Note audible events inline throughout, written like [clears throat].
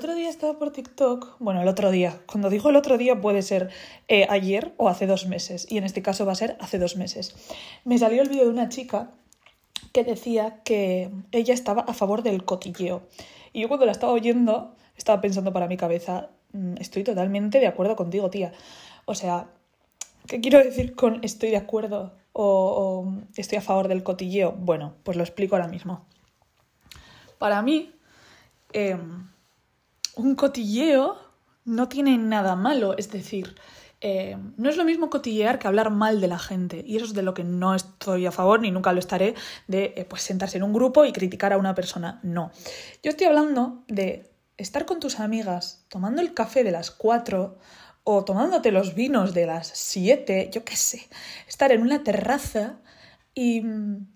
otro día estaba por TikTok, bueno, el otro día, cuando digo el otro día puede ser eh, ayer o hace dos meses, y en este caso va a ser hace dos meses. Me salió el vídeo de una chica que decía que ella estaba a favor del cotilleo. Y yo cuando la estaba oyendo, estaba pensando para mi cabeza, mm, estoy totalmente de acuerdo contigo, tía. O sea, ¿qué quiero decir con estoy de acuerdo o, estoy a favor del cotilleo? Bueno, pues lo explico ahora mismo. Para mí, em, un cotilleo no tiene nada malo, es decir, eh, no es lo mismo cotillear que hablar mal de la gente. Y eso es de lo que no estoy a favor, ni nunca lo estaré, de eh, pues, sentarse en un grupo y criticar a una persona. No. Yo estoy hablando de estar con tus amigas tomando el café de las 4 o tomándote los vinos de las 7, yo qué sé. Estar en una terraza y mm,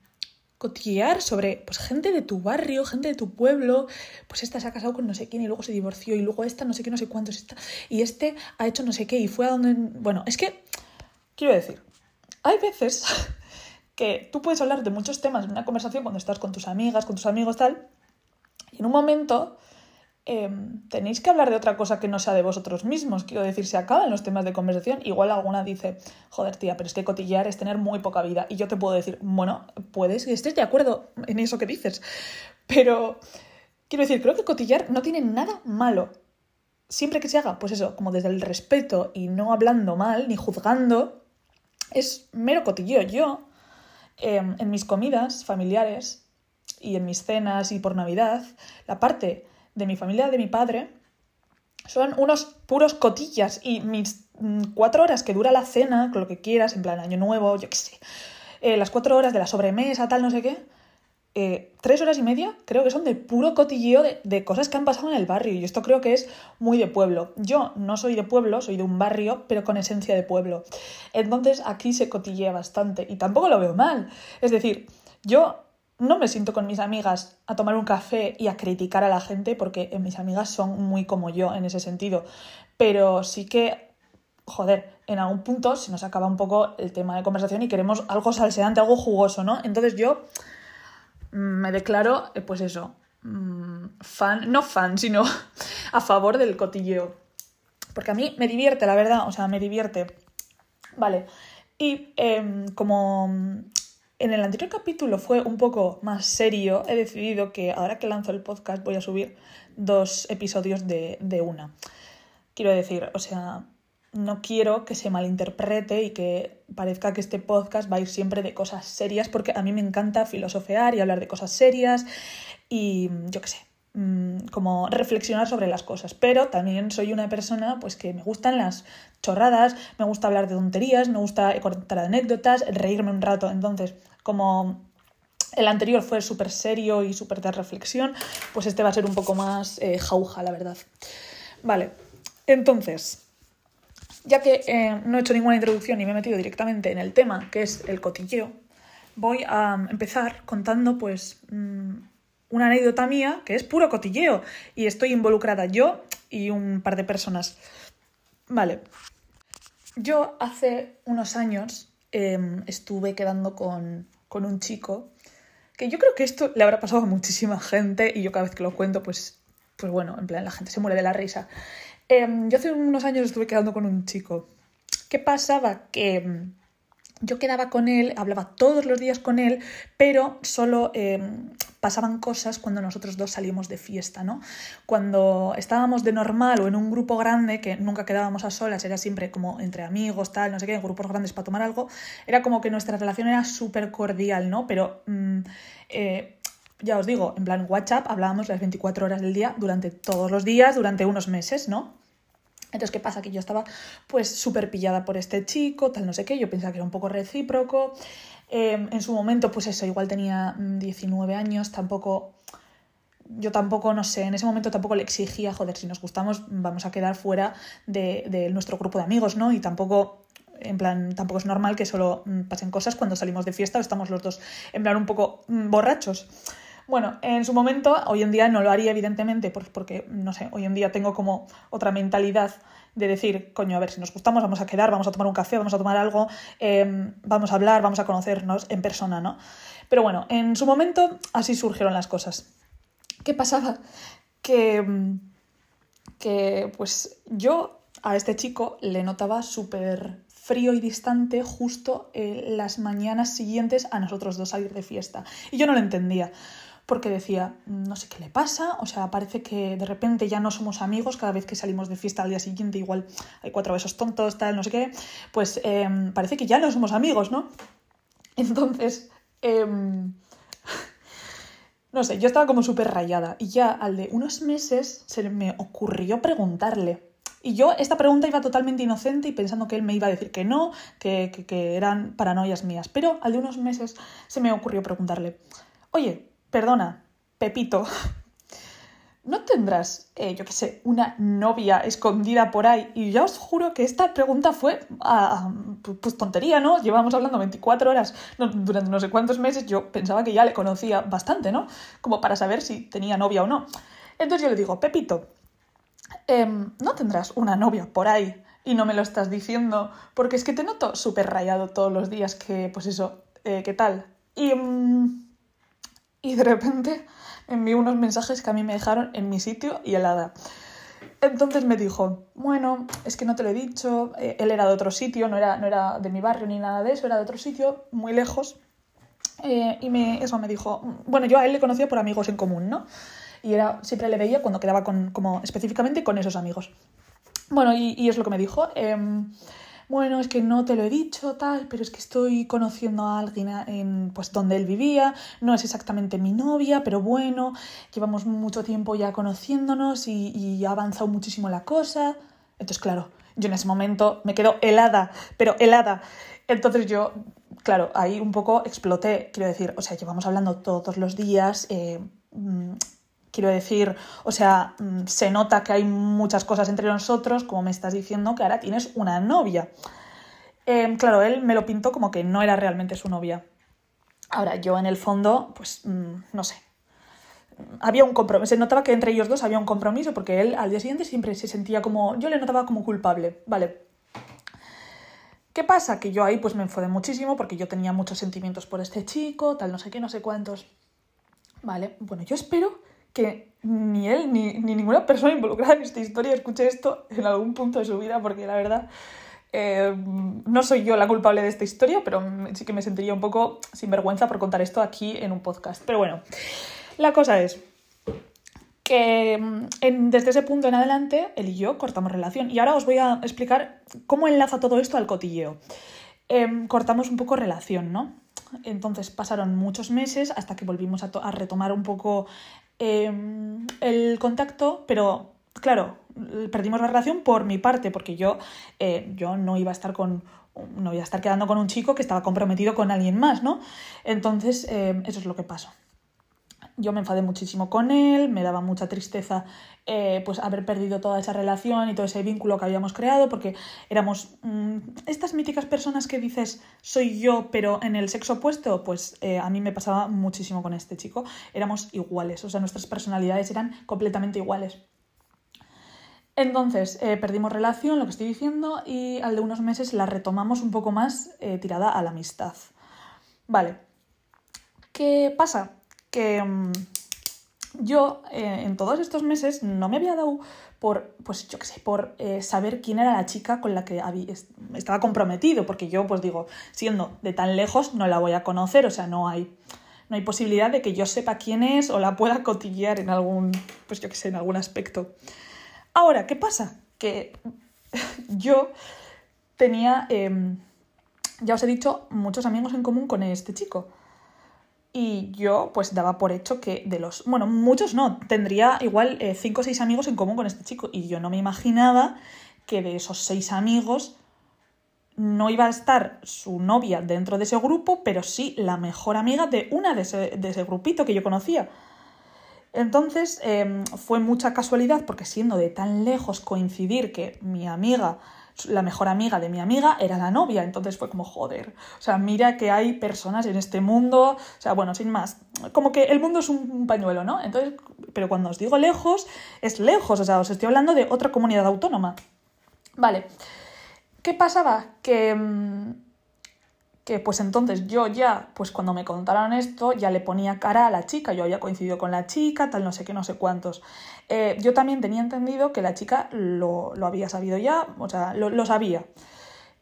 sobre pues, gente de tu barrio, gente de tu pueblo, pues esta se ha casado con no sé quién y luego se divorció y luego esta no sé qué, no sé cuántos, está y este ha hecho no sé qué y fue a donde... Bueno, es que, quiero decir, hay veces [laughs] que tú puedes hablar de muchos temas en una conversación cuando estás con tus amigas, con tus amigos, tal, y en un momento Em, tenéis que hablar de otra cosa que no sea de vosotros mismos. Quiero decir, se acaban los temas de conversación. Igual alguna dice, joder, tía, pero es que cotillear es tener muy poca vida. Y yo te puedo decir, bueno, puedes que estés de acuerdo en eso que dices. Pero, quiero decir, creo que cotillar no tiene nada malo. Siempre que se haga, pues eso, como desde el respeto y no hablando mal ni juzgando, es mero cotilleo. Yo, em, en mis comidas familiares y en mis cenas y por Navidad, la parte de mi familia, de mi padre, son unos puros cotillas y mis mm, cuatro horas que dura la cena, con lo que quieras, en plan año nuevo, yo qué sé, eh, las cuatro horas de la sobremesa, tal, no sé qué, eh, tres horas y media creo que son de puro cotilleo de, de, cosas que han pasado en el barrio y esto creo que es muy de pueblo. Yo no soy de pueblo, soy de un barrio, pero con esencia de pueblo. Entonces aquí se cotillea bastante y tampoco lo veo mal. Es decir, yo no me siento con mis amigas a tomar un café y a criticar a la gente porque mis amigas son muy como yo en ese sentido. Pero sí que, joder, en algún punto se nos acaba un poco el tema de conversación y queremos algo salseante, algo jugoso, ¿no? Entonces yo mm, me declaro, eh, pues eso, mm, fan, no fan, sino [laughs] a favor del cotilleo. Porque a mí me divierte, la verdad, o sea, me divierte. Vale. Y em, como en el anterior capítulo fue un poco más serio. He decidido que ahora que lanzo el podcast voy a subir dos episodios de, una. Quiero decir, o sea, no quiero que se malinterprete y que parezca que este podcast va a ir siempre de cosas serias, porque a mí me encanta filosofear y hablar de cosas serias y yo qué sé, como reflexionar sobre las cosas, pero también soy una persona pues que me gustan las chorradas, me gusta hablar de tonterías, me gusta contar anécdotas, reírme un rato, entonces como el anterior fue súper serio y súper de reflexión, pues este va a ser un poco más eh, jauja, la verdad. Vale, entonces, ya que eh, no he hecho ninguna introducción y me he metido directamente en el tema, que es el cotilleo, voy a empezar contando pues... Mm, una anécdota mía que es puro cotilleo y estoy involucrada yo y un par de personas. Vale. Yo hace unos años em, estuve quedando con, un chico que yo creo que esto le habrá pasado a muchísima gente y yo cada vez que lo cuento pues, pues bueno, en plan la gente se muere de la risa. Em, yo hace unos años estuve quedando con un chico. ¿Qué pasaba? Que em, yo quedaba con él, hablaba todos los días con él, pero solo pasaban cosas cuando nosotros dos salimos de fiesta, ¿no? Cuando estábamos de normal o en un grupo grande, que nunca quedábamos a solas, era siempre como entre amigos, tal, no sé qué, en grupos grandes para tomar algo, era como que nuestra relación era súper cordial, ¿no? Pero... Mm, eh, ya os digo, en plan WhatsApp hablábamos las 24 horas del día durante todos los días, durante unos meses, ¿no? Entonces, ¿qué pasa? Que yo estaba pues súper pillada por este chico, tal no sé qué, yo pensaba que era un poco recíproco, Em, en su momento, pues eso, igual tenía 19 mm, años, tampoco. Yo tampoco, no sé, en ese momento tampoco le exigía, joder, si nos gustamos, vamos a quedar fuera de, nuestro grupo de amigos, ¿no? Y tampoco en plan, tampoco es normal que solo mm, pasen cosas cuando salimos de fiesta o estamos los dos en plan un poco mm, borrachos. Bueno, en su momento, hoy en día no lo haría, evidentemente, porque, no sé, hoy en día tengo como otra mentalidad de decir, coño, a ver, si nos gustamos, vamos a quedar, vamos a tomar un café, vamos a tomar algo, em, vamos a hablar, vamos a conocernos en persona, ¿no? Pero bueno, en su momento así surgieron las cosas. ¿Qué pasaba? Que que pues yo a este chico le notaba súper frío y distante justo en las mañanas siguientes a nosotros dos salir de fiesta. Y yo no lo entendía, porque decía, no sé qué le pasa, o sea, parece que de repente ya no somos amigos, cada vez que salimos de fiesta al día siguiente igual hay cuatro besos tontos, tal, no sé qué, pues em, parece que ya no somos amigos, ¿no? [laughs] Entonces, em, [laughs] no sé, yo estaba como súper rayada y ya al de unos meses se me ocurrió preguntarle, y yo esta pregunta iba totalmente inocente y pensando que él me iba a decir que no, que, que, eran paranoias mías. Pero al de unos meses se me ocurrió preguntarle, oye, perdona, Pepito, [laughs] ¿no tendrás, eh, yo qué sé, una novia escondida por ahí? Y ya os juro que esta pregunta fue, ah, pues tontería, ¿no? Llevamos hablando 24 horas durante no sé cuántos meses, yo pensaba que ya le conocía bastante, ¿no? Como para saber si tenía novia o no. Entonces yo le digo, Pepito, Em, no tendrás una novia por ahí y no me lo estás diciendo, porque es que te noto súper rayado todos los días que, pues eso, eh, ¿qué tal? Y, mm, y de repente envió unos mensajes que a mí me dejaron en mi sitio y helada. Entonces me dijo, bueno, es que no te lo he dicho, eh, él era de otro sitio, no era, no era de mi barrio ni nada de eso, era de otro sitio, muy lejos. Eh, y me, eso me dijo, bueno, yo a él le conocía por amigos en común, ¿no? y era, siempre le veía cuando quedaba con, como específicamente con esos amigos. Bueno, y, es lo que me dijo. Em, bueno, es que no te lo he dicho, tal, pero es que estoy conociendo a alguien en, pues, donde él vivía, no es exactamente mi novia, pero bueno, llevamos mucho tiempo ya conociéndonos y, y ha avanzado muchísimo la cosa. Entonces, claro, yo en ese momento me quedo helada, pero helada. Entonces yo, claro, ahí un poco exploté, quiero decir, o sea, llevamos hablando todos los días, eh, mm, Quiero decir, o sea, mm, se nota que hay muchas cosas entre nosotros, como me estás diciendo que ahora tienes una novia. Em, claro, él me lo pintó como que no era realmente su novia. Ahora, yo en el fondo, pues mm, no sé. Había un compromiso, se notaba que entre ellos dos había un compromiso, porque él al día siguiente siempre se sentía como. Yo le notaba como culpable, ¿vale? ¿Qué pasa? Que yo ahí pues me enfadé muchísimo porque yo tenía muchos sentimientos por este chico, tal, no sé qué, no sé cuántos. Vale, bueno, yo espero que ni él ni, ninguna persona involucrada en esta historia escuche esto en algún punto de su vida, porque la verdad eh, no soy yo la culpable de esta historia, pero sí que me sentiría un poco sin vergüenza por contar esto aquí en un podcast. Pero bueno, la cosa es que mm, desde ese punto en adelante él y yo cortamos relación. Y ahora os voy a explicar cómo enlaza todo esto al cotilleo. Em, cortamos un poco relación, ¿no? Entonces pasaron muchos meses hasta que volvimos a, retomar un poco Em, el contacto, pero claro, perdimos la relación por mi parte, porque yo, eh, yo no iba a estar con no iba a estar quedando con un chico que estaba comprometido con alguien más, ¿no? Entonces, em, eso es lo que pasó yo me enfadé muchísimo con él, me daba mucha tristeza eh, pues haber perdido toda esa relación y todo ese vínculo que habíamos creado, porque éramos mm, estas míticas personas que dices soy yo, pero en el sexo opuesto, pues eh, a mí me pasaba muchísimo con este chico, éramos iguales, o sea, nuestras personalidades eran completamente iguales. Entonces, eh, perdimos relación, lo que estoy diciendo, y al de unos meses la retomamos un poco más tirada a la amistad. Vale. ¿Qué pasa? Que mm, yo eh, en todos estos meses no me había dado por, pues yo qué sé, por eh, saber quién era la chica con la que había, estaba comprometido, porque yo pues digo, siendo de tan lejos no la voy a conocer, o sea, no hay, no hay posibilidad de que yo sepa quién es o la pueda cotillear en algún, pues yo qué sé, en algún aspecto. Ahora, ¿qué pasa? Que [laughs] yo tenía, em, ya os he dicho, muchos amigos en común con este chico. Y yo pues daba por hecho que de los, bueno, muchos no, tendría igual eh, cinco o seis amigos en común con este chico. Y yo no me imaginaba que de esos seis amigos no iba a estar su novia dentro de ese grupo, pero sí la mejor amiga de una de ese, de ese grupito que yo conocía. Entonces em, fue mucha casualidad porque siendo de tan lejos coincidir que mi amiga la mejor amiga de mi amiga era la novia, entonces fue como joder, o sea, mira que hay personas en este mundo, o sea, bueno, sin más, como que el mundo es un pañuelo, ¿no? Entonces, pero cuando os digo lejos, es lejos, o sea, os estoy hablando de otra comunidad autónoma. Vale, ¿qué pasaba? Que, mm, que pues entonces yo ya, pues cuando me contaron esto, ya le ponía cara a la chica, yo había coincidido con la chica, tal no sé qué, no sé cuántos. Eh, yo también tenía entendido que la chica lo, había sabido ya, o sea, lo, sabía.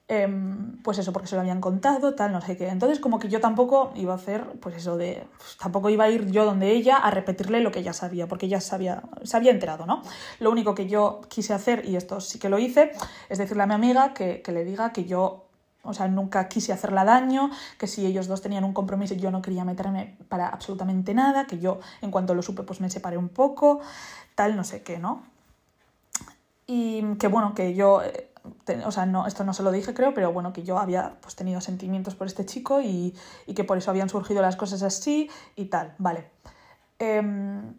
Em, pues eso, porque se lo habían contado, tal, no sé qué. Entonces, como que yo tampoco iba a hacer, pues eso de. Pues, tampoco iba a ir yo donde ella a repetirle lo que ella sabía, porque ella sabía, se había enterado, ¿no? Lo único que yo quise hacer, y esto sí que lo hice, es decirle a mi amiga que, que le diga que yo o sea, nunca quise hacerla daño, que si ellos dos tenían un compromiso yo no quería meterme para absolutamente nada, que yo en cuanto lo supe pues me separé un poco, tal, no sé qué, ¿no? Y que bueno, que yo, eh, o sea, no, esto no se lo dije creo, pero bueno, que yo había pues tenido sentimientos por este chico y, y que por eso habían surgido las cosas así y tal, vale. Em,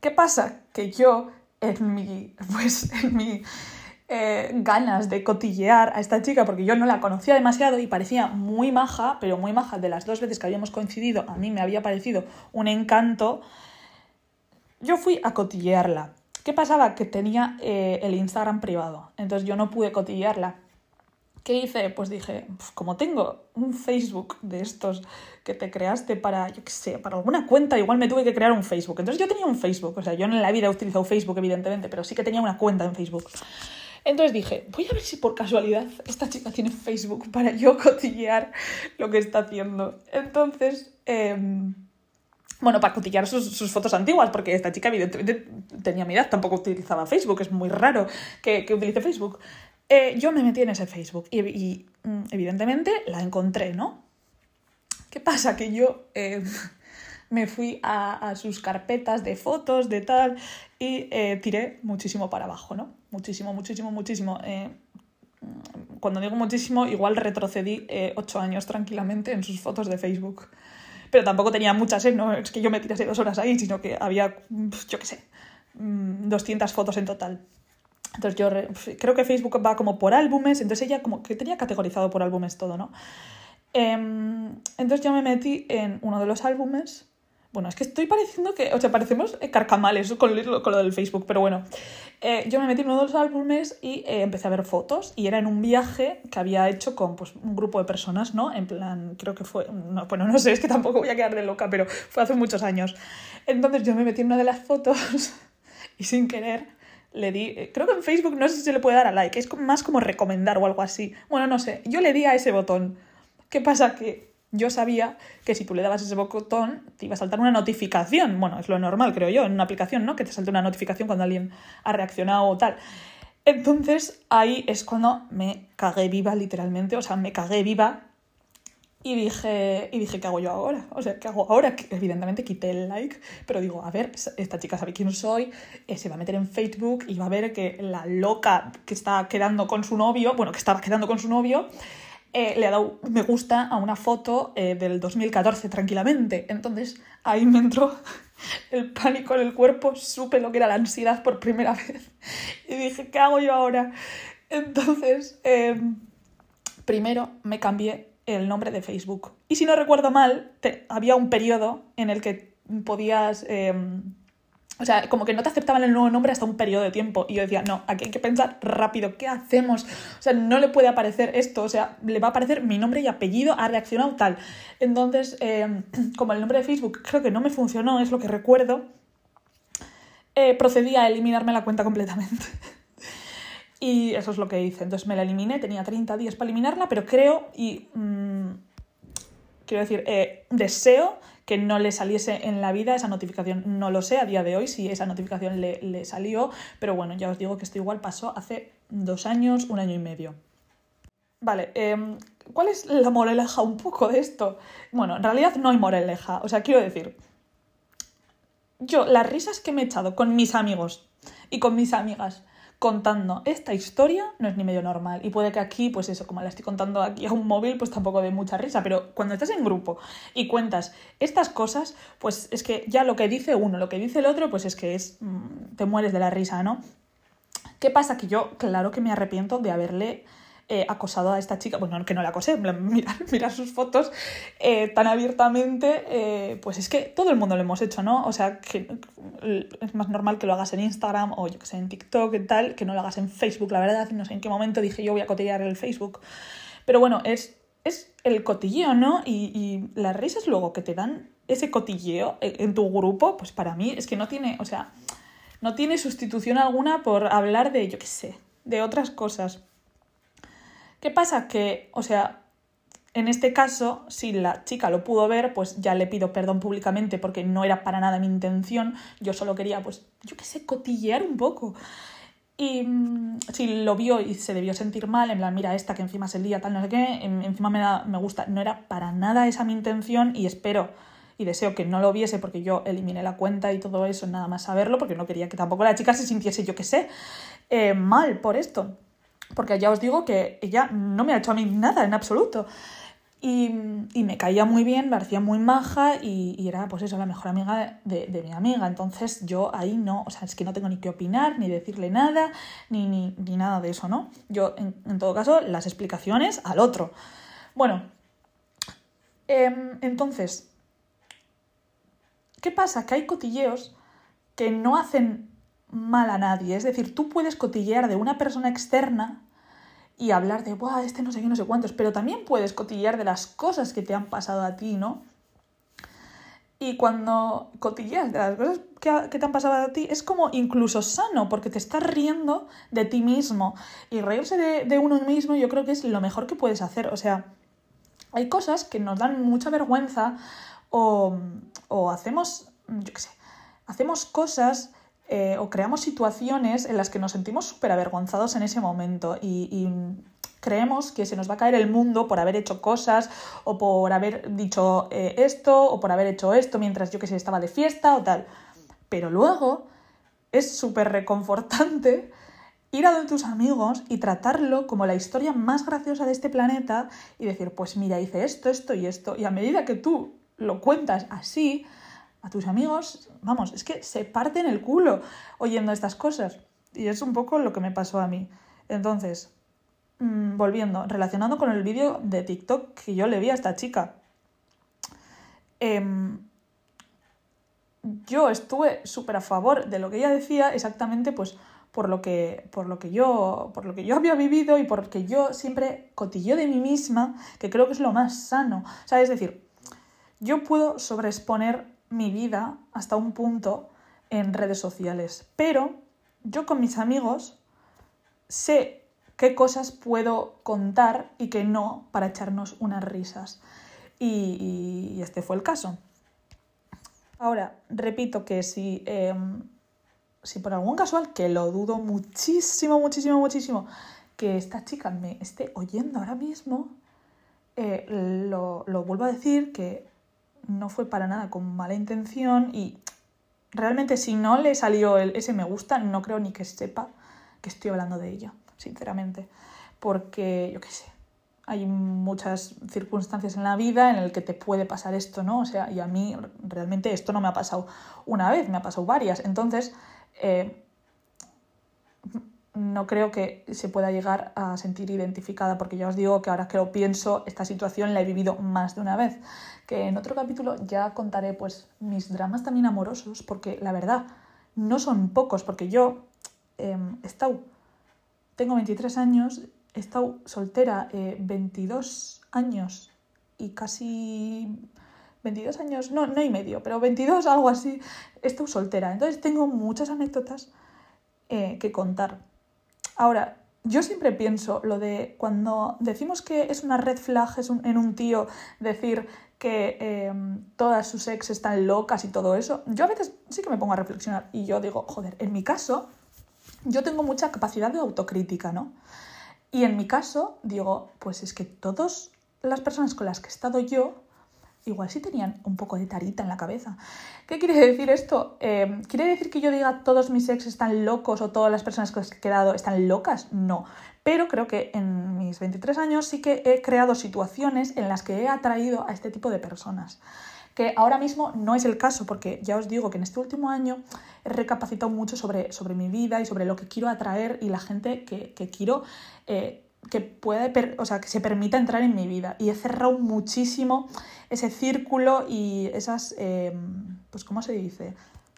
¿Qué pasa? Que yo en mi, [laughs] pues en mi eh, ganas de cotillear a esta chica porque yo no la conocía demasiado y parecía muy maja, pero muy maja de las dos veces que habíamos coincidido, a mí me había parecido un encanto, yo fui a cotillearla. ¿Qué pasaba? Que tenía eh, el Instagram privado, entonces yo no pude cotillearla. ¿Qué hice? Pues dije, como tengo un Facebook de estos que te creaste para, yo qué sé, para alguna cuenta, igual me tuve que crear un Facebook. Entonces yo tenía un Facebook, o sea, yo en la vida he utilizado Facebook, evidentemente, pero sí que tenía una cuenta en Facebook. Entonces dije, voy a ver si por casualidad esta chica tiene Facebook para yo [laughs] cotillear lo que está haciendo. Entonces, em, bueno, para cotillear sus, fotos antiguas, porque esta chica evidentemente tenía mi edad, tampoco utilizaba Facebook, es muy raro que, utilice Facebook. Eh, yo me metí en ese Facebook y, mm, evidentemente la encontré, ¿no? ¿Qué pasa? Que yo em, me fui a, sus carpetas de fotos, de tal, y eh, tiré muchísimo para abajo, ¿no? Muchísimo, muchísimo, muchísimo. Eh, cuando digo muchísimo, igual retrocedí eh, ocho años tranquilamente en sus fotos de Facebook. Pero tampoco tenía muchas, ¿eh? No es que yo me tirase dos horas ahí, sino que había, yo qué sé, 200 mm, fotos en total. Entonces yo creo que Facebook va como por álbumes, entonces ella como que tenía categorizado por álbumes todo, ¿no? Em, entonces yo me metí en uno de los álbumes bueno, es que estoy pareciendo que, o sea, parecemos eh, carcamales con, con lo del Facebook, pero bueno. Eh, yo me metí en uno de los álbumes y eh, empecé a ver fotos y era en un viaje que había hecho con pues, un grupo de personas, ¿no? En plan, creo que fue, no, bueno, no sé, es que tampoco voy a quedar de loca, pero fue hace muchos años. Entonces yo me metí en una de las fotos [laughs] y sin querer le di, creo que en Facebook no sé si se le puede dar a like, es más como recomendar o algo así. Bueno, no sé, yo le di a ese botón. ¿Qué pasa? Que yo sabía que si tú le dabas ese botón te iba a saltar una notificación. Bueno, es lo normal, creo yo, en una aplicación, ¿no? Que te salte una notificación cuando alguien ha reaccionado o tal. Entonces ahí es cuando me cagué viva, literalmente. O sea, me cagué viva y dije, y dije, ¿qué hago yo ahora? O sea, ¿qué hago ahora? Evidentemente quité el like, pero digo, a ver, esta chica sabe quién soy, eh, se va a meter en Facebook y va a ver que la loca que está quedando con su novio, bueno, que estaba quedando con su novio, eh, le ha dado me gusta a una foto eh, del 2014 tranquilamente. Entonces ahí me entró [laughs] el pánico en el cuerpo, supe lo que era la ansiedad por primera [laughs] vez y dije, ¿qué hago yo ahora? Entonces, em, primero me cambié el nombre de Facebook. Y si no recuerdo mal, había un periodo en el que podías... O sea, como que no te aceptaban el nuevo nombre hasta un periodo de tiempo. Y yo decía, no, aquí hay que pensar rápido, ¿qué hacemos? O sea, no le puede aparecer esto, o sea, le va a aparecer mi nombre y apellido, ha reaccionado tal. Entonces, eh, [clears throat] como el nombre de Facebook creo que no me funcionó, es lo que recuerdo, eh, procedí a eliminarme la cuenta completamente. [laughs] y eso es lo que hice. Entonces me la eliminé, tenía 30 días para eliminarla, pero creo y... Mm, quiero decir, eh, deseo que no le saliese en la vida esa notificación. No lo sé a día de hoy si esa notificación le, salió, pero bueno, ya os digo que esto igual pasó hace dos años, un año y medio. Vale, em, ¿cuál es la moraleja un poco de esto? Bueno, en realidad no hay moraleja, o sea, quiero decir, yo las risas que me he echado con mis amigos y con mis amigas contando esta historia no es ni medio normal. Y puede que aquí, pues eso, como la estoy contando aquí a un móvil, pues tampoco de mucha risa. Pero cuando estás en grupo y cuentas estas cosas, pues es que ya lo que dice uno, lo que dice el otro, pues es que es. Mm, te mueres de la risa, ¿no? ¿Qué pasa? Que yo, claro que me arrepiento de haberle eh, acosado a esta chica, bueno, que no la acosé, [laughs] mirar, sus fotos eh, tan abiertamente, eh, pues es que todo el mundo lo hemos hecho, ¿no? O sea, que es más normal que lo hagas en Instagram o yo que sé, en TikTok y tal, que no lo hagas en Facebook, la verdad, no sé en qué momento dije yo voy a cotillar el Facebook. Pero bueno, es es el cotilleo, ¿no? Y, y las risas luego que te dan ese cotilleo en tu grupo, pues para mí es que no tiene, o sea, no tiene sustitución alguna por hablar de, yo qué sé, de otras cosas. ¿Qué pasa? Que, o sea, en este caso, si la chica lo pudo ver, pues ya le pido perdón públicamente porque no era para nada mi intención. Yo solo quería, pues, yo qué sé, cotillear un poco. Y mm, si lo vio y se debió sentir mal, en plan, mira, esta que encima es el día, tal, no sé qué, encima me, da, me gusta. No era para nada esa mi intención y espero y deseo que no lo viese porque yo eliminé la cuenta y todo eso, nada más saberlo, porque no quería que tampoco la chica se sintiese, yo qué sé, eh, mal por esto. Porque ya os digo que ella no me ha hecho a mí nada en absoluto. Y, me caía muy bien, me parecía muy maja y, era pues eso, la mejor amiga de, de, mi amiga. Entonces yo ahí no, o sea, es que no tengo ni que opinar, ni decirle nada, ni, ni, ni nada de eso, ¿no? Yo, en, todo caso, las explicaciones al otro. Bueno, eh, entonces, ¿qué pasa? Que hay cotilleos que no hacen mal a nadie. Es decir, tú puedes cotillear de una persona externa y hablar de, Buah, este no sé qué, no sé cuántos, pero también puedes cotillear de las cosas que te han pasado a ti, ¿no? Y cuando cotilleas de las cosas que, te han pasado a ti, es como incluso sano, porque te estás riendo de ti mismo. Y reírse de, uno mismo yo creo que es lo mejor que puedes hacer. O sea, hay cosas que nos dan mucha vergüenza o, o hacemos, yo qué sé, hacemos cosas eh, o creamos situaciones en las que nos sentimos súper avergonzados en ese momento y, creemos que se nos va a caer el mundo por haber hecho cosas o por haber dicho eh, esto o por haber hecho esto mientras yo que sé estaba de fiesta o tal. Pero luego es súper reconfortante ir a donde tus amigos y tratarlo como la historia más graciosa de este planeta y decir, pues mira, hice esto, esto y esto. Y a medida que tú lo cuentas así, a tus amigos, vamos, es que se parten el culo oyendo estas cosas. Y es un poco lo que me pasó a mí. Entonces, mm, volviendo, relacionando con el vídeo de TikTok que yo le vi a esta chica. Em, yo estuve súper a favor de lo que ella decía, exactamente pues por lo que, por lo que yo, por lo que yo había vivido y porque yo siempre cotilleo de mí misma, que creo que es lo más sano. O sea, es decir, yo puedo sobreexponer mi vida hasta un punto en redes sociales. Pero yo con mis amigos sé qué cosas puedo contar y qué no para echarnos unas risas. Y, este fue el caso. Ahora, repito que si, em, si por algún casual, que lo dudo muchísimo, muchísimo, muchísimo, que esta chica me esté oyendo ahora mismo, eh, lo, lo vuelvo a decir que no fue para nada con mala intención y realmente si no le salió el, ese me gusta, no creo ni que sepa que estoy hablando de ella, sinceramente. Porque, yo qué sé, hay muchas circunstancias en la vida en las que te puede pasar esto, ¿no? O sea, y a mí realmente esto no me ha pasado una vez, me ha pasado varias. Entonces, eh, no creo que se pueda llegar a sentir identificada, porque ya os digo que ahora que lo pienso, esta situación la he vivido más de una vez. Que en otro capítulo ya contaré pues mis dramas también amorosos, porque la verdad no son pocos, porque yo em, he estado, tengo 23 años, he estado soltera 22 eh, años y casi 22 años, no, no y medio, pero 22, algo así, he estado soltera. Entonces tengo muchas anécdotas eh, que contar. Ahora, yo siempre pienso lo de cuando decimos que es una red flag es en un tío decir que em, todas sus ex están locas y todo eso, yo a veces sí que me pongo a reflexionar y yo digo, joder, en mi caso, yo tengo mucha capacidad de autocrítica, ¿no? Y en mi caso, digo, pues es que todas las personas con las que he estado yo igual sí tenían un poco de tarita en la cabeza. ¿Qué quiere decir esto? Eh, ¿Quiere decir que yo diga todos mis ex están locos o todas las personas con las que he quedado están locas? No. Pero creo que en mis 23 años sí que he creado situaciones en las que he atraído a este tipo de personas. Que ahora mismo no es el caso, porque ya os digo que en este último año he recapacitado mucho sobre, sobre mi vida y sobre lo que quiero atraer y la gente que, quiero eh, que puede, o sea, que se permita entrar en mi vida. Y he cerrado muchísimo ese círculo y esas, em, pues, ¿cómo se dice?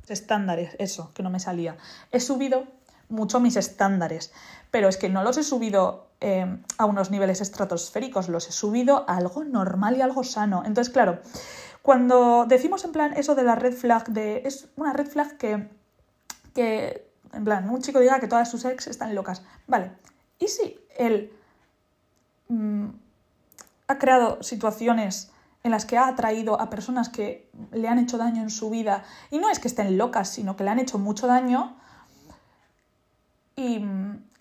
Estándares, eso, que no me salía. He subido mucho mis estándares, pero es que no los he subido eh, a unos niveles estratosféricos, los he subido a algo normal y algo sano. Entonces, claro, cuando decimos en plan eso de la red flag, de, es una red flag que, que, en plan, un chico diga que todas sus ex están locas. Vale, ¿y si él mm, ha creado situaciones en las que ha atraído a personas que le han hecho daño en su vida, y no es que estén locas, sino que le han hecho mucho daño, y,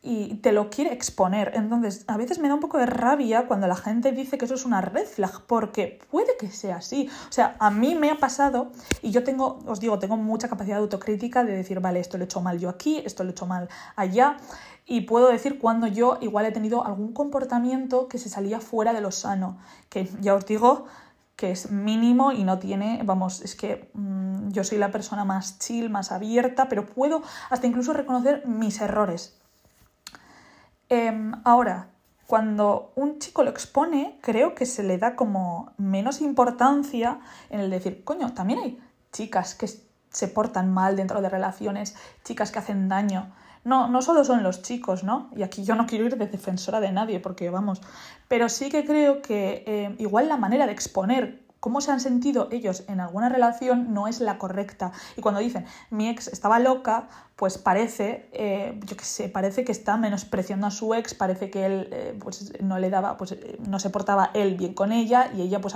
y te lo quiere exponer. Entonces, a veces me da un poco de rabia cuando la gente dice que eso es una red flag, porque puede que sea así. O sea, a mí me ha pasado, y yo tengo, os digo, tengo mucha capacidad de autocrítica de decir, vale, esto lo he hecho mal yo aquí, esto lo he hecho mal allá, y puedo decir cuando yo igual he tenido algún comportamiento que se salía fuera de lo sano, que ya os digo, que es mínimo y no tiene, vamos, es que mmm, yo soy la persona más chill, más abierta, pero puedo hasta incluso reconocer mis errores. Eh, ahora, cuando un chico lo expone, creo que se le da como menos importancia en el decir, coño, también hay chicas que se portan mal dentro de relaciones, chicas que hacen daño. No, no solo son los chicos, ¿no? Y aquí yo no quiero ir de defensora de nadie, porque vamos, pero sí que creo que eh, igual la manera de exponer cómo se han sentido ellos en alguna relación no es la correcta. Y cuando dicen mi ex estaba loca, pues parece, eh, yo qué sé, parece que está menospreciando a su ex, parece que él eh, pues no le daba, pues eh, no se portaba él bien con ella y ella pues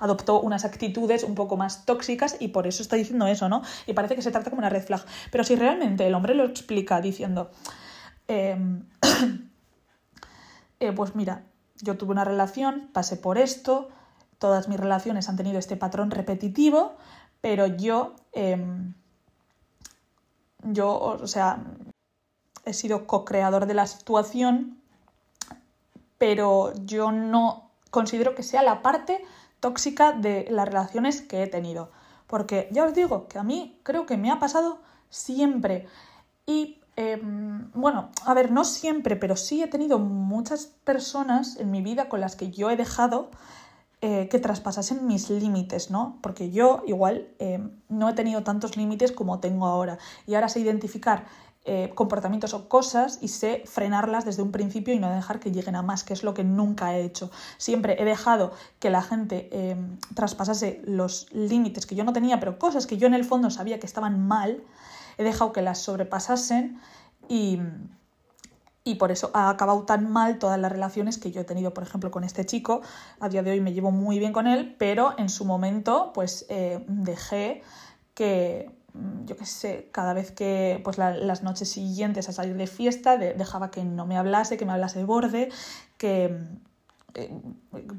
adoptó unas actitudes un poco más tóxicas y por eso está diciendo eso, ¿no? Y parece que se trata como una red flag. Pero si realmente el hombre lo explica diciendo, em, [coughs] pues mira, yo tuve una relación, pasé por esto, todas mis relaciones han tenido este patrón repetitivo, pero yo, em, yo, o sea, he sido co-creador de la situación, pero yo no considero que sea la parte tóxica de las relaciones que he tenido. Porque ya os digo que a mí creo que me ha pasado siempre. Y em, bueno, a ver, no siempre, pero sí he tenido muchas personas en mi vida con las que yo he dejado eh, que traspasasen mis límites, ¿no? Porque yo igual eh, no he tenido tantos límites como tengo ahora. Y ahora sé identificar eh, comportamientos o cosas y sé frenarlas desde un principio y no dejar que lleguen a más, que es lo que nunca he hecho. Siempre he dejado que la gente traspasase los límites que yo no tenía, pero cosas que yo en el fondo sabía que estaban mal, he dejado que las sobrepasasen y y por eso ha acabado tan mal todas las relaciones que yo he tenido, por ejemplo, con este chico. A día de hoy me llevo muy bien con él, pero en su momento pues eh, dejé que, mm, yo qué sé, cada vez que pues las noches siguientes a salir de fiesta dejaba que no me hablase, que me hablase de borde, que eh,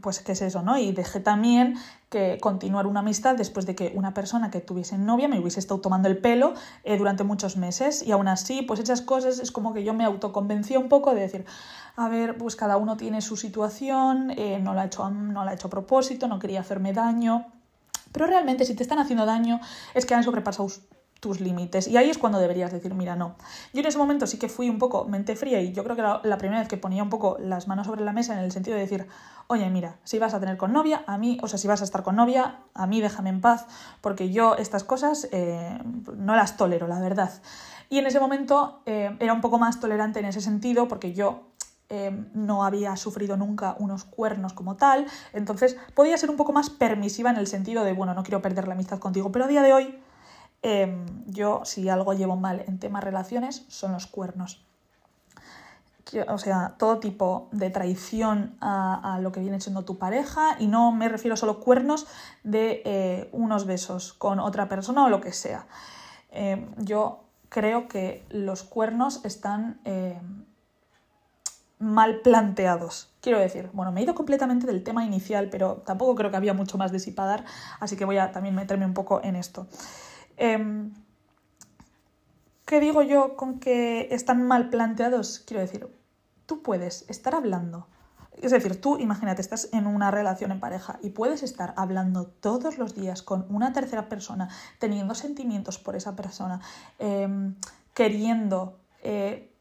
pues qué es eso, ¿no? Y dejé también que continuar una amistad después de que una persona que tuviese novia me hubiese estado tomando el pelo eh, durante muchos meses y aún así, pues esas cosas es como que yo me autoconvencí un poco de decir, a ver, pues cada uno tiene su situación, eh, no, la ha hecho, no hecho a propósito, no quería hacerme daño, pero realmente si te están haciendo daño es que han sobrepasado tus límites. Y ahí es cuando deberías decir, mira, no. Yo en ese momento sí que fui un poco mente fría y yo creo que era la primera vez que ponía un poco las manos sobre la mesa en el sentido de decir, oye, mira, si vas a tener con novia, a mí, o sea, si vas a estar con novia, a mí déjame en paz, porque yo estas cosas eh, no las tolero, la verdad. Y en ese momento eh, era un poco más tolerante en ese sentido, porque yo eh, no había sufrido nunca unos cuernos como tal, entonces podía ser un poco más permisiva en el sentido de, bueno, no quiero perder la amistad contigo, pero a día de hoy Em, yo, si algo llevo mal en temas relaciones, son los cuernos. O sea, todo tipo de traición a, lo que viene siendo tu pareja y no me refiero solo cuernos de eh, unos besos con otra persona o lo que sea. Em, yo creo que los cuernos están em, mal planteados. Quiero decir, bueno, me he ido completamente del tema inicial, pero tampoco creo que había mucho más de sí para dar, así que voy a también meterme un poco en esto. Eh, ¿Qué digo yo con que están mal planteados? Quiero decir, tú puedes estar hablando. Es decir, tú imagínate, estás en una relación en pareja y puedes estar hablando todos los días con una tercera persona, teniendo sentimientos por esa persona, em, queriendo eh,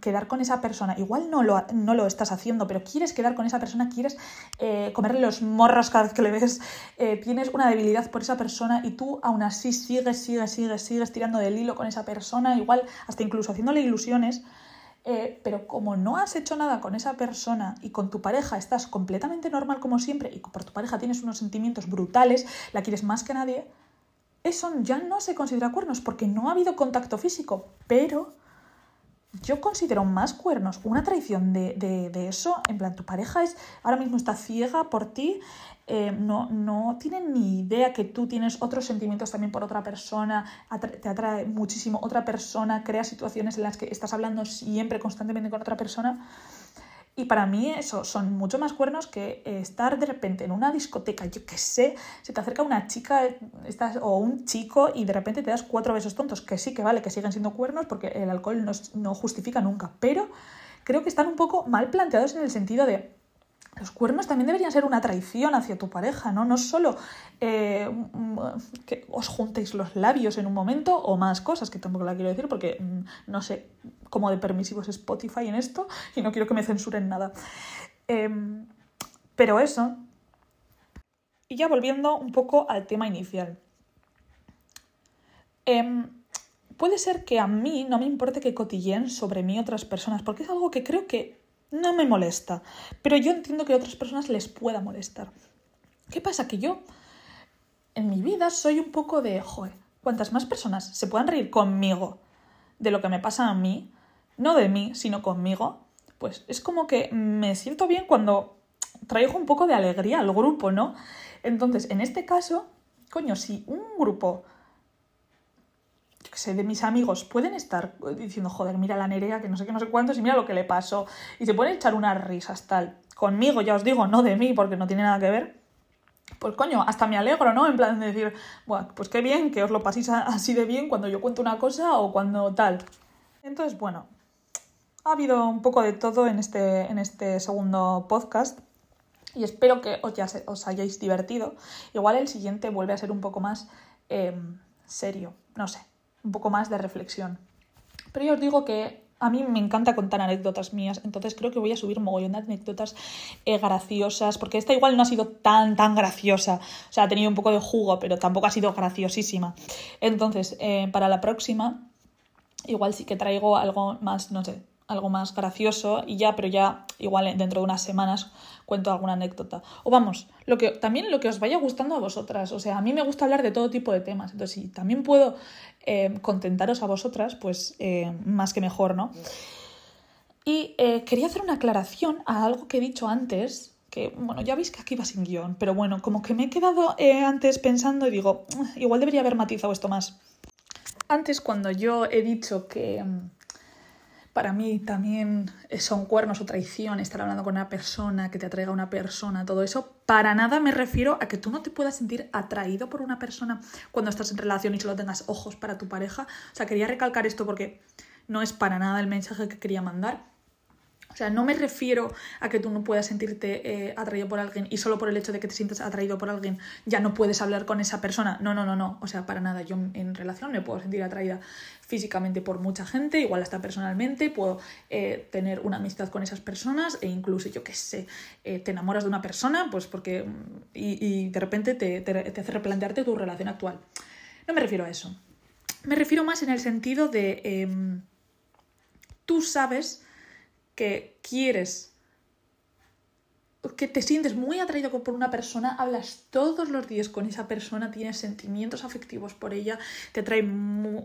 quedar con esa persona, igual no lo, no lo, estás haciendo, pero quieres quedar con esa persona, quieres eh, comerle los morros cada vez que le ves, eh, tienes una debilidad por esa persona y tú aún así sigues, sigues, sigues, sigues tirando del hilo con esa persona, igual hasta incluso haciéndole ilusiones, eh, pero como no has hecho nada con esa persona y con tu pareja estás completamente normal como siempre y por tu pareja tienes unos sentimientos brutales, la quieres más que nadie, eso ya no se considera cuernos porque no ha habido contacto físico, pero yo considero más cuernos una traición de, de, eso, en plan, tu pareja es ahora mismo está ciega por ti, eh, no, no tiene ni idea que tú tienes otros sentimientos también por otra persona, te atrae muchísimo otra persona, crea situaciones en las que estás hablando siempre, constantemente con otra persona. Y para mí eso son mucho más cuernos que estar de repente en una discoteca, yo qué sé, se te acerca una chica estás, o un chico y de repente te das cuatro besos tontos, que sí que vale, que siguen siendo cuernos porque el alcohol no, no justifica nunca, pero creo que están un poco mal planteados en el sentido de los cuernos también deberían ser una traición hacia tu pareja, ¿no? No solo eh, que os juntéis los labios en un momento o más cosas, que tampoco la quiero decir porque mm, no sé cómo de permisivos es Spotify en esto y no quiero que me censuren nada. Em, pero eso. Y ya volviendo un poco al tema inicial. Em, puede ser que a mí no me importe que cotilleen sobre mí otras personas, porque es algo que creo que no me molesta, pero yo entiendo que a otras personas les pueda molestar. ¿Qué pasa? Que yo en mi vida soy un poco de, joder, cuantas más personas se puedan reír conmigo de lo que me pasa a mí, no de mí, sino conmigo, pues es como que me siento bien cuando traigo un poco de alegría al grupo, ¿no? Entonces, en este caso, coño, si un grupo sé, de mis amigos pueden estar diciendo, joder, mira la Nerea, que no sé qué, no sé cuántos, y mira lo que le pasó. Y se pueden echar unas risas tal. Conmigo, ya os digo, no de mí, porque no tiene nada que ver. Pues coño, hasta me alegro, ¿no? En plan de decir, bueno, pues qué bien que os lo paséis así de bien cuando yo cuento una cosa o cuando tal. Entonces, bueno, ha habido un poco de todo en este, en este segundo podcast y espero que os, ya os hayáis divertido. Igual el siguiente vuelve a ser un poco más em, serio, no sé un poco más de reflexión. Pero yo os digo que a mí me encanta contar anécdotas mías, entonces creo que voy a subir mogollón de anécdotas eh, graciosas, porque esta igual no ha sido tan, tan graciosa, o sea, ha tenido un poco de jugo, pero tampoco ha sido graciosísima. Entonces, eh, para la próxima, igual sí que traigo algo más, no sé, algo más gracioso y ya, pero ya igual dentro de unas semanas cuento alguna anécdota. O vamos, lo que, también lo que os vaya gustando a vosotras. O sea, a mí me gusta hablar de todo tipo de temas. Entonces, si también puedo eh, contentaros a vosotras, pues eh, más que mejor, ¿no? Y eh, quería hacer una aclaración a algo que he dicho antes, que, bueno, ya veis que aquí va sin guion, pero bueno, como que me he quedado antes pensando y digo, ah, igual debería haber matizado esto más. Antes, cuando yo he dicho que para mí también son cuernos o traición estar hablando con una persona, que te atraiga una persona, todo eso. Para nada me refiero a que tú no te puedas sentir atraído por una persona cuando estás en relación y solo tengas ojos para tu pareja. O sea, quería recalcar esto porque no es para nada el mensaje que quería mandar. O sea, no me refiero a que tú no puedas sentirte eh, atraído por alguien y solo por el hecho de que te sientas atraído por alguien ya no puedes hablar con esa persona. No, no, no, no. O sea, para nada. Yo en relación me puedo sentir atraída físicamente por mucha gente, igual hasta personalmente, puedo eh, tener una amistad con esas personas e incluso, yo qué sé, eh, te enamoras de una persona, pues porque. y, de repente te, te hace replantearte tu relación actual. No me refiero a eso. Me refiero más en el sentido de. Em, tú sabes que quieres, que te sientes muy atraído por una persona, hablas todos los días con esa persona, tienes sentimientos afectivos por ella, te atrae,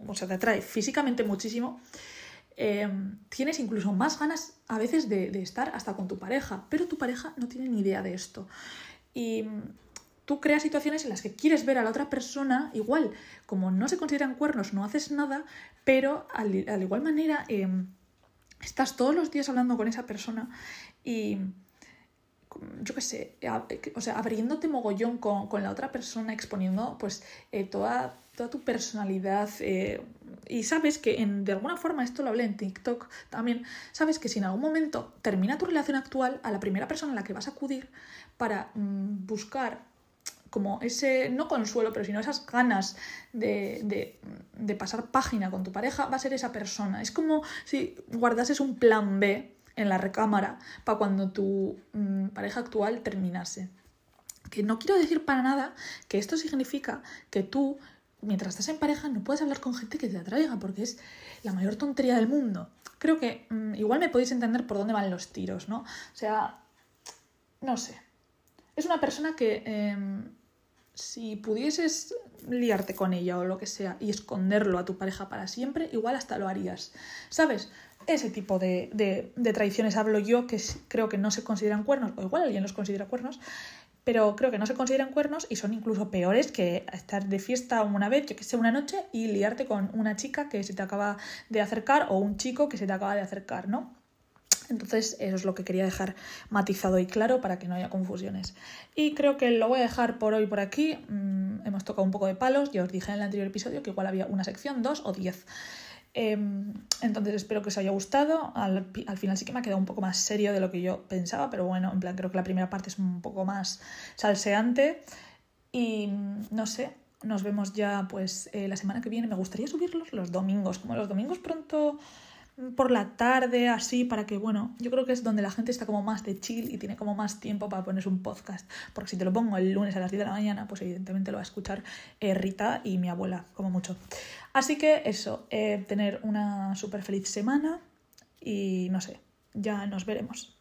o sea, te atrae físicamente muchísimo. Em, tienes incluso más ganas a veces de, estar hasta con tu pareja, pero tu pareja no tiene ni idea de esto. Y tú creas situaciones en las que quieres ver a la otra persona, igual, como no se consideran cuernos, no haces nada, pero al, al igual manera em, estás todos los días hablando con esa persona y yo qué sé, o sea, abriéndote mogollón con, la otra persona, exponiendo pues eh, toda, toda tu personalidad eh, y sabes que en, de alguna forma, esto lo hablé en TikTok también, sabes que si en algún momento termina tu relación actual, a la primera persona a la que vas a acudir para mm, buscar como ese, no consuelo, pero sino esas ganas de, de, pasar página con tu pareja, va a ser esa persona. Es como si guardases un plan B en la recámara para cuando tu mm, pareja actual terminase. Que no quiero decir para nada que esto significa que tú, mientras estás en pareja, no puedes hablar con gente que te atraiga, porque es la mayor tontería del mundo. Creo que mm, igual me podéis entender por dónde van los tiros, ¿no? O sea, no sé. Es una persona que em, si pudieses liarte con ella o lo que sea y esconderlo a tu pareja para siempre, igual hasta lo harías. ¿Sabes? Ese tipo de, de, de traiciones hablo yo que creo que no se consideran cuernos, o igual alguien los considera cuernos, pero creo que no se consideran cuernos y son incluso peores que estar de fiesta una vez, yo que sé, una noche y liarte con una chica que se te acaba de acercar o un chico que se te acaba de acercar, ¿no? Entonces, eso es lo que quería dejar matizado y claro para que no haya confusiones. Y creo que lo voy a dejar por hoy por aquí. Mm, hemos tocado un poco de palos. Ya os dije en el anterior episodio que igual había una sección, dos o diez. Em, entonces espero que os haya gustado. Al, al, final sí que me ha quedado un poco más serio de lo que yo pensaba, pero bueno, en plan creo que la primera parte es un poco más salseante. Y no sé, nos vemos ya pues eh, la semana que viene. Me gustaría subirlos los domingos. Como los domingos pronto por la tarde, así, para que, bueno, yo creo que es donde la gente está como más de chill y tiene como más tiempo para ponerse un podcast. Porque si te lo pongo el lunes a las 10 de la mañana, pues evidentemente lo va a escuchar eh, Rita y mi abuela, como mucho. Así que eso, eh, tener una súper feliz semana y no sé, ya nos veremos.